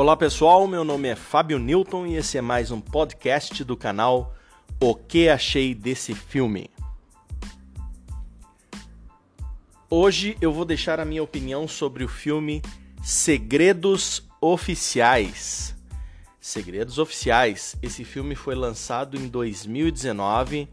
Olá pessoal, meu nome é Fábio Newton e esse é mais um podcast do canal O que achei desse filme. Hoje eu vou deixar a minha opinião sobre o filme Segredos Oficiais. Segredos Oficiais. Esse filme foi lançado em 2019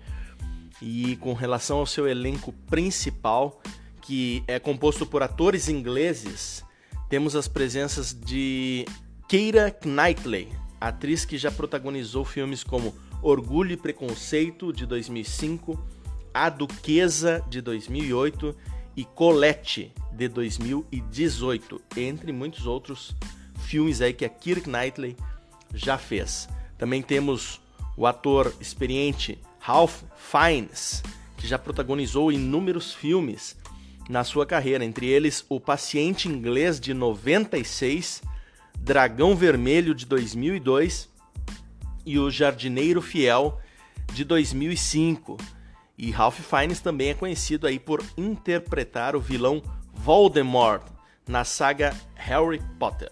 e com relação ao seu elenco principal, que é composto por atores ingleses, temos as presenças de Keira Knightley, atriz que já protagonizou filmes como Orgulho e Preconceito de 2005, A Duquesa de 2008 e Colette de 2018, entre muitos outros filmes aí que a Keira Knightley já fez. Também temos o ator experiente Ralph Fiennes, que já protagonizou inúmeros filmes na sua carreira, entre eles O Paciente Inglês de 96 Dragão Vermelho de 2002 e O Jardineiro Fiel de 2005. E Ralph Fiennes também é conhecido aí por interpretar o vilão Voldemort na saga Harry Potter.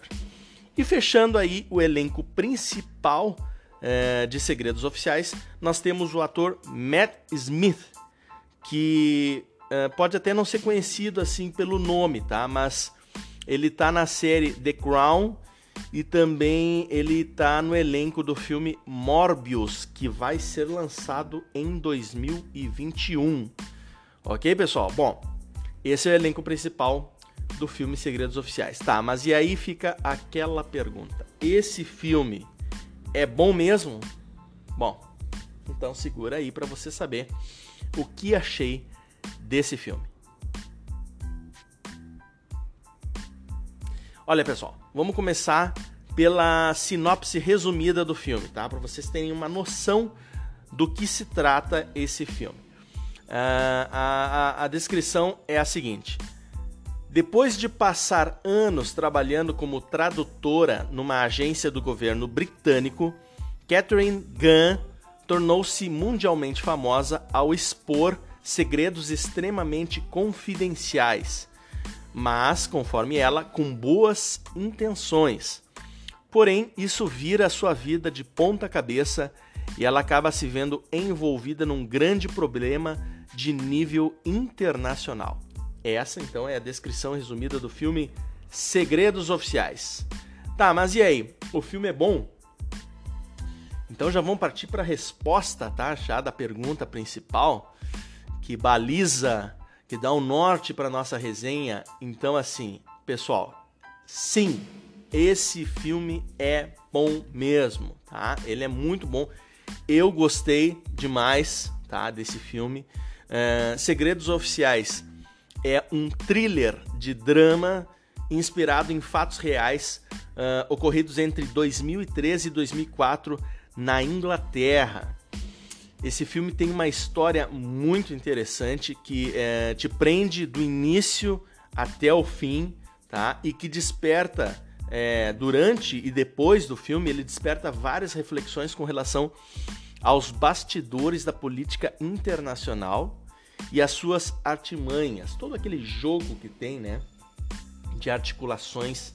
E fechando aí o elenco principal é, de Segredos Oficiais, nós temos o ator Matt Smith, que é, pode até não ser conhecido assim pelo nome, tá? Mas ele tá na série The Crown e também ele está no elenco do filme Morbius, que vai ser lançado em 2021. Ok, pessoal? Bom, esse é o elenco principal do filme Segredos Oficiais. Tá, mas e aí fica aquela pergunta: esse filme é bom mesmo? Bom, então segura aí para você saber o que achei desse filme. Olha, pessoal, vamos começar pela sinopse resumida do filme, tá? Para vocês terem uma noção do que se trata esse filme. Uh, a, a, a descrição é a seguinte: depois de passar anos trabalhando como tradutora numa agência do governo britânico, Catherine Gunn tornou-se mundialmente famosa ao expor segredos extremamente confidenciais mas, conforme ela, com boas intenções. Porém, isso vira a sua vida de ponta cabeça e ela acaba se vendo envolvida num grande problema de nível internacional. Essa então é a descrição resumida do filme Segredos Oficiais. Tá, mas e aí? O filme é bom? Então já vamos partir para a resposta, tá? Já da pergunta principal que baliza que dá um norte para nossa resenha. Então, assim, pessoal, sim, esse filme é bom mesmo, tá? Ele é muito bom. Eu gostei demais, tá? Desse filme. Uh, Segredos Oficiais é um thriller de drama inspirado em fatos reais uh, ocorridos entre 2013 e 2004 na Inglaterra. Esse filme tem uma história muito interessante que é, te prende do início até o fim, tá? E que desperta é, durante e depois do filme, ele desperta várias reflexões com relação aos bastidores da política internacional e as suas artimanhas, todo aquele jogo que tem, né, de articulações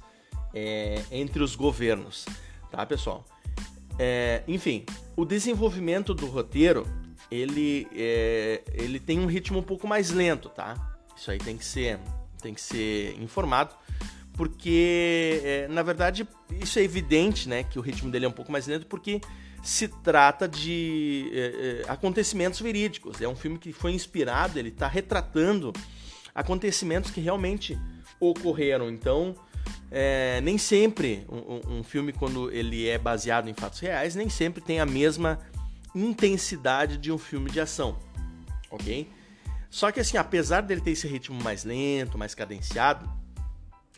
é, entre os governos, tá, pessoal? É, enfim, o desenvolvimento do roteiro ele, é, ele tem um ritmo um pouco mais lento, tá? Isso aí tem que ser, tem que ser informado, porque é, na verdade isso é evidente, né? Que o ritmo dele é um pouco mais lento, porque se trata de é, é acontecimentos verídicos. É um filme que foi inspirado, ele está retratando acontecimentos que realmente ocorreram. Então é, nem sempre um, um, filme, quando ele é baseado em fatos reais, nem sempre tem a mesma intensidade de um filme de ação, ok? Só que assim, apesar dele ter esse ritmo mais lento, mais cadenciado,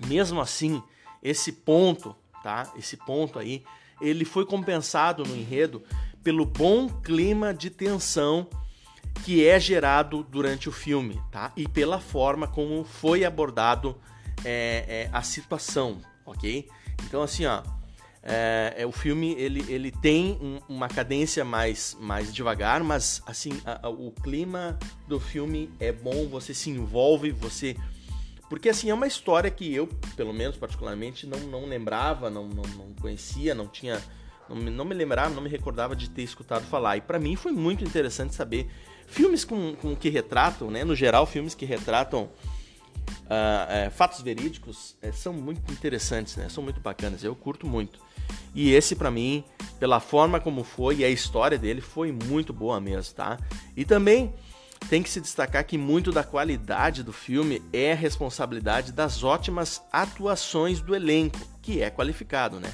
mesmo assim, esse ponto, tá? Esse ponto aí, ele foi compensado no enredo pelo bom clima de tensão que é gerado durante o filme, tá? E pela forma como foi abordado é, é, a situação, ok? Então assim, ó, é, é, o filme ele, ele tem um, uma cadência mais, mais devagar, mas assim a, a, o clima do filme é bom, você se envolve, você Porque assim, é uma história que eu, pelo menos particularmente, não, não lembrava, não, não, não conhecia, não tinha. Não me, não me lembrava, não me recordava de ter escutado falar. E para mim foi muito interessante saber. Filmes com, com que retratam, né? No geral, filmes que retratam uh, fatos verídicos é, são muito interessantes, né? São muito bacanas. Eu curto muito. E esse, para mim, pela forma como foi e a história dele, foi muito boa mesmo, tá? E também tem que se destacar que muito da qualidade do filme é responsabilidade das ótimas atuações do elenco, que é qualificado, né?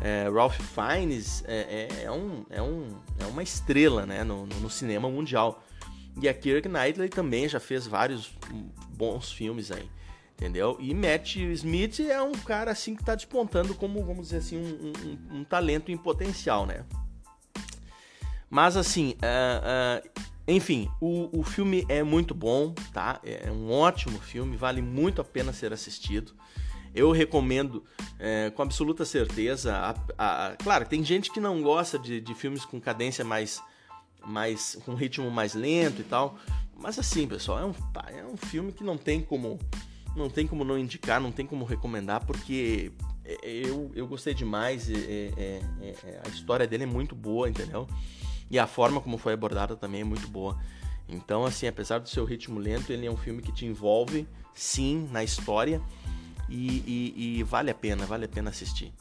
É, Ralph Fiennes é, é, é, um, é, um, é uma estrela né, no, no, cinema mundial. E a Kirk Knightley também já fez vários bons filmes aí, entendeu? E Matt Smith é um cara assim que está despontando como, vamos dizer assim, um, um, um talento em potencial, né? Mas assim, uh, uh, enfim, o, o filme é muito bom, tá? É um ótimo filme, vale muito a pena ser assistido. Eu recomendo é, com absoluta certeza. A, a, claro, tem gente que não gosta de, de filmes com cadência mais, mais. com ritmo mais lento e tal. Mas assim, pessoal, é um, é um filme que não tem como. Não tem como não indicar, não tem como recomendar, porque é, eu, eu gostei demais. É, é, é, a história dele é muito boa, entendeu? E a forma como foi abordada também é muito boa. Então, assim, apesar do seu ritmo lento, ele é um filme que te envolve, sim, na história e, e, e vale a pena, vale a pena assistir.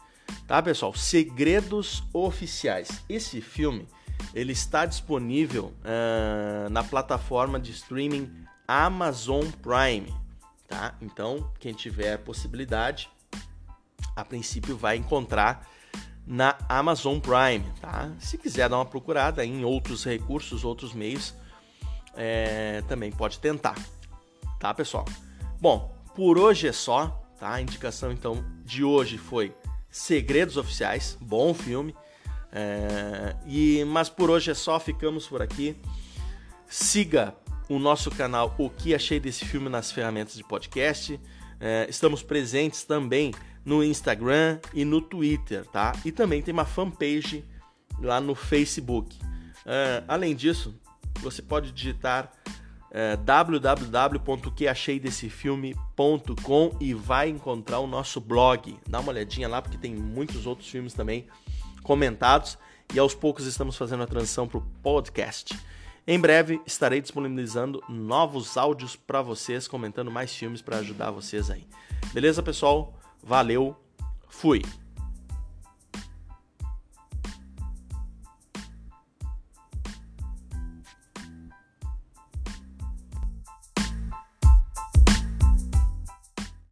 Tá, pessoal? Segredos Oficiais. Esse filme, ele está disponível uh, na plataforma de streaming Amazon Prime, tá? Então, quem tiver possibilidade, a princípio vai encontrar na Amazon Prime, tá? Se quiser dar uma procurada em outros recursos, outros meios, é, também pode tentar, tá, pessoal? Bom, por hoje é só, tá? A indicação então de hoje foi Segredos Oficiais, bom filme. É, e mas por hoje é só, ficamos por aqui. Siga o nosso canal O que achei desse filme nas ferramentas de podcast. É, estamos presentes também no Instagram e no Twitter, tá? E também tem uma fanpage lá no Facebook. Uh, além disso, você pode digitar uh, www.queacheidessefilme.com e vai encontrar o nosso blog. Dá uma olhadinha lá porque tem muitos outros filmes também comentados e aos poucos estamos fazendo a transição para o podcast. Em breve estarei disponibilizando novos áudios para vocês, comentando mais filmes para ajudar vocês aí. Beleza, pessoal? Valeu, fui!